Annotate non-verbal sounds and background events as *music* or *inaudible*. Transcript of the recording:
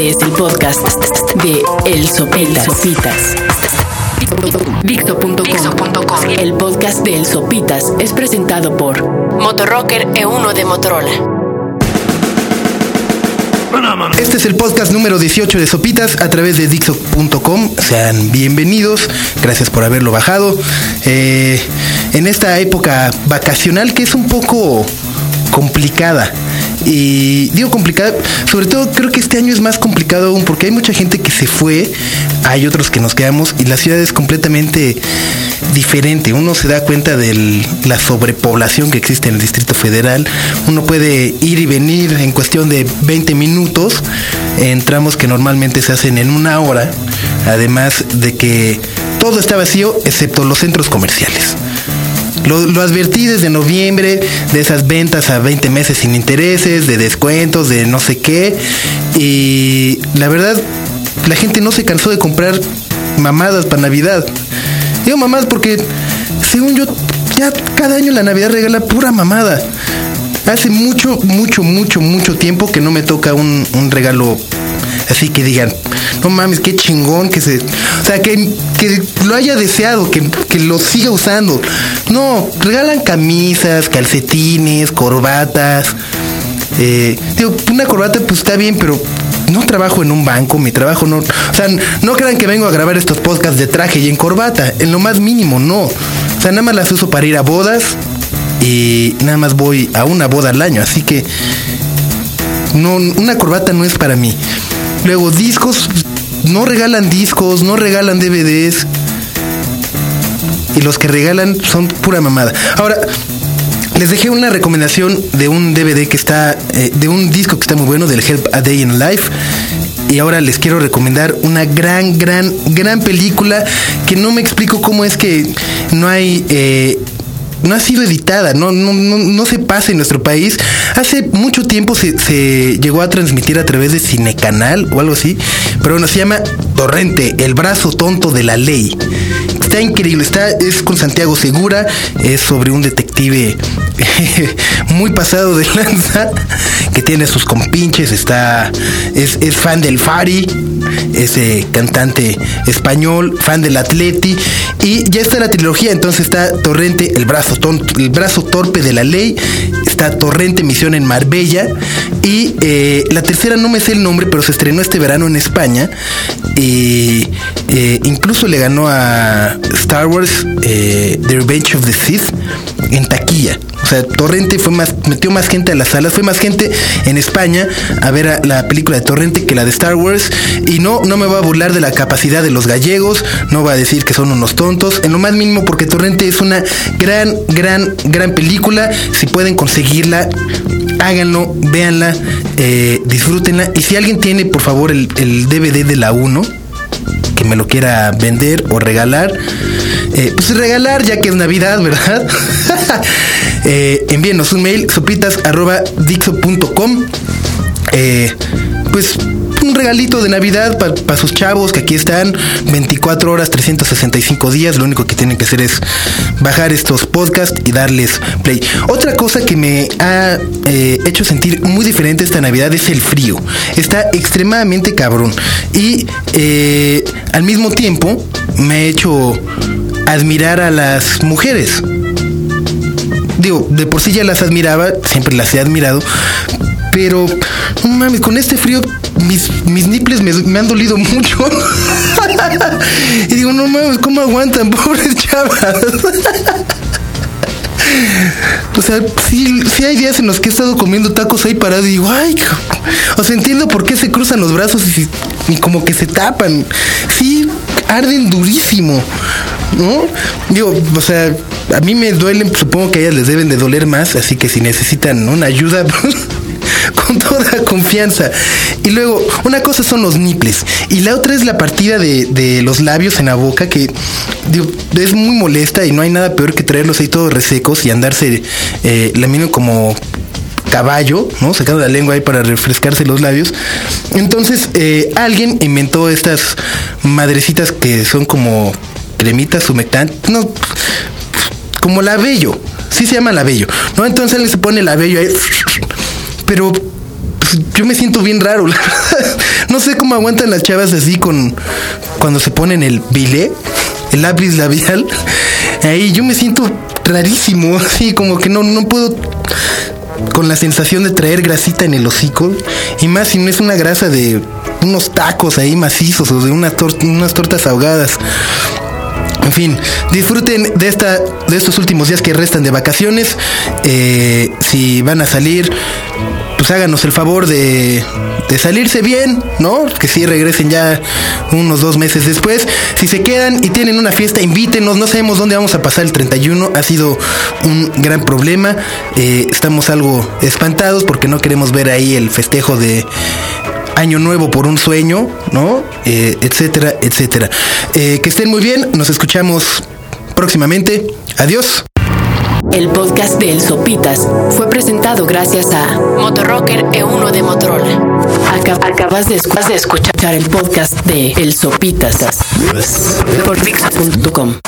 Este es el podcast de El Sopitas. Sopitas. Dixo.com. El podcast de El Sopitas es presentado por Motorrocker E1 de Motorola. Este es el podcast número 18 de Sopitas a través de Dixo.com. Sean bienvenidos. Gracias por haberlo bajado. Eh, en esta época vacacional que es un poco complicada. Y digo complicada, sobre todo creo que este año es más complicado aún porque hay mucha gente que se fue, hay otros que nos quedamos y la ciudad es completamente diferente. Uno se da cuenta de la sobrepoblación que existe en el Distrito Federal. Uno puede ir y venir en cuestión de 20 minutos en tramos que normalmente se hacen en una hora. Además de que todo está vacío excepto los centros comerciales. Lo, lo, advertí desde noviembre de esas ventas a 20 meses sin intereses, de descuentos, de no sé qué. Y la verdad, la gente no se cansó de comprar mamadas para Navidad. Digo mamadas porque, según yo, ya cada año la Navidad regala pura mamada. Hace mucho, mucho, mucho, mucho tiempo que no me toca un, un regalo así que digan, no mames, qué chingón que se. O sea, que, que lo haya deseado, que, que, lo siga usando. No, regalan camisas, calcetines, corbatas. Eh, digo, una corbata pues está bien, pero no trabajo en un banco, mi trabajo no. O sea, no crean que vengo a grabar estos podcasts de traje y en corbata, en lo más mínimo, no. O sea, nada más las uso para ir a bodas y nada más voy a una boda al año, así que no, una corbata no es para mí. Luego, discos, no regalan discos, no regalan DVDs. Y los que regalan son pura mamada. Ahora, les dejé una recomendación de un DVD que está, eh, de un disco que está muy bueno, del Help a Day in Life. Y ahora les quiero recomendar una gran, gran, gran película que no me explico cómo es que no hay eh, no ha sido editada, no, no, no, no, se pasa en nuestro país. Hace mucho tiempo se, se, llegó a transmitir a través de Cinecanal o algo así, pero bueno, se llama Torrente, el brazo tonto de la ley. Está increíble, está, es con Santiago Segura, es sobre un detective *laughs* muy pasado de lanza, que tiene sus compinches, está, es, es fan del Fari, ese cantante español, fan del Atleti, y ya está la trilogía, entonces está Torrente, el brazo torpe de la ley, está Torrente Misión en Marbella, y eh, la tercera no me sé el nombre, pero se estrenó este verano en España, y eh, incluso le ganó a Star Wars eh, The Revenge of the Sith en taquilla. Sea, Torrente fue más, metió más gente a las salas, fue más gente en España a ver la película de Torrente que la de Star Wars. Y no, no me va a burlar de la capacidad de los gallegos, no va a decir que son unos tontos, en lo más mínimo porque Torrente es una gran, gran, gran película. Si pueden conseguirla, háganlo, véanla, eh, disfrútenla. Y si alguien tiene, por favor, el, el DVD de la 1, que me lo quiera vender o regalar, eh, pues regalar ya que es Navidad, ¿verdad? *laughs* eh, envíenos un mail, sopitas.dixo.com. Eh, pues un regalito de Navidad para pa sus chavos que aquí están 24 horas, 365 días. Lo único que tienen que hacer es bajar estos podcasts y darles play. Otra cosa que me ha eh, hecho sentir muy diferente esta Navidad es el frío. Está extremadamente cabrón. Y eh, al mismo tiempo me ha hecho admirar a las mujeres. Digo, de por sí ya las admiraba, siempre las he admirado, pero, mames, con este frío mis, mis nipples me, me, han dolido mucho. *laughs* y digo, no mames, ¿cómo aguantan, *laughs* pobres chavas? *laughs* o sea, sí, sí, hay días en los que he estado comiendo tacos ahí parado y digo, ay, o sea, entiendo por qué se cruzan los brazos y, y como que se tapan. Sí, arden durísimo. ¿no? Digo, o sea, a mí me duelen, supongo que a ellas les deben de doler más, así que si necesitan una ayuda, *laughs* pues, con toda confianza. Y luego, una cosa son los niples y la otra es la partida de, de los labios en la boca que es muy molesta y no hay nada peor que traerlos ahí todos resecos y andarse eh, lamiendo como caballo, ¿no? Sacando la lengua ahí para refrescarse los labios. Entonces, eh, alguien inventó estas madrecitas que son como cremitas humectantes, no, como la bello, sí se llama la bello, ¿no? Entonces alguien se pone la bello ahí, pero pues, yo me siento bien raro. No sé cómo aguantan las chavas así con cuando se ponen el bilé, el lápiz labial. Ahí yo me siento rarísimo, así como que no, no puedo con la sensación de traer grasita en el hocico. Y más si no es una grasa de unos tacos ahí macizos o de unas tortas ahogadas. En fin, disfruten de esta, de estos últimos días que restan de vacaciones. Eh, si van a salir, pues háganos el favor de, de salirse bien, ¿no? Que si regresen ya unos dos meses después. Si se quedan y tienen una fiesta, invítenos. No sabemos dónde vamos a pasar el 31. Ha sido un gran problema. Eh, estamos algo espantados porque no queremos ver ahí el festejo de año nuevo por un sueño, ¿no? Eh, etcétera, etcétera. Eh, que estén muy bien, nos escuchamos próximamente. Adiós. El podcast de El Sopitas fue presentado gracias a Motorrocker E1 de Motorola. acabas de, escuchar el podcast de El Sopitas por Dix.com.